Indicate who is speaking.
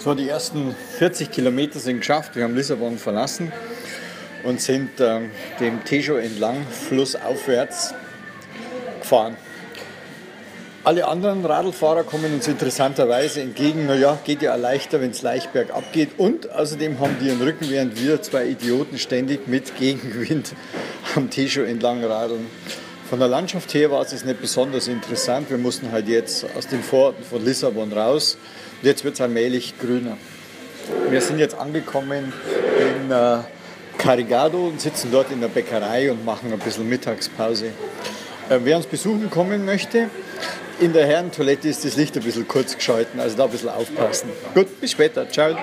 Speaker 1: So, die ersten 40 Kilometer sind geschafft. Wir haben Lissabon verlassen und sind ähm, dem Tejo entlang, flussaufwärts gefahren. Alle anderen Radlfahrer kommen uns interessanterweise entgegen. Naja, geht ja leichter, wenn es leicht bergab geht. Und außerdem haben die einen Rücken, während wir zwei Idioten ständig mit Gegenwind am Tejo entlang radeln. Von der Landschaft her war es nicht besonders interessant. Wir mussten halt jetzt aus den Vororten von Lissabon raus. Und jetzt wird es allmählich grüner. Wir sind jetzt angekommen in äh, Carigado und sitzen dort in der Bäckerei und machen ein bisschen Mittagspause. Äh, wer uns besuchen kommen möchte, in der Herrentoilette ist das Licht ein bisschen kurz geschalten, also da ein bisschen aufpassen. Gut, bis später. Ciao.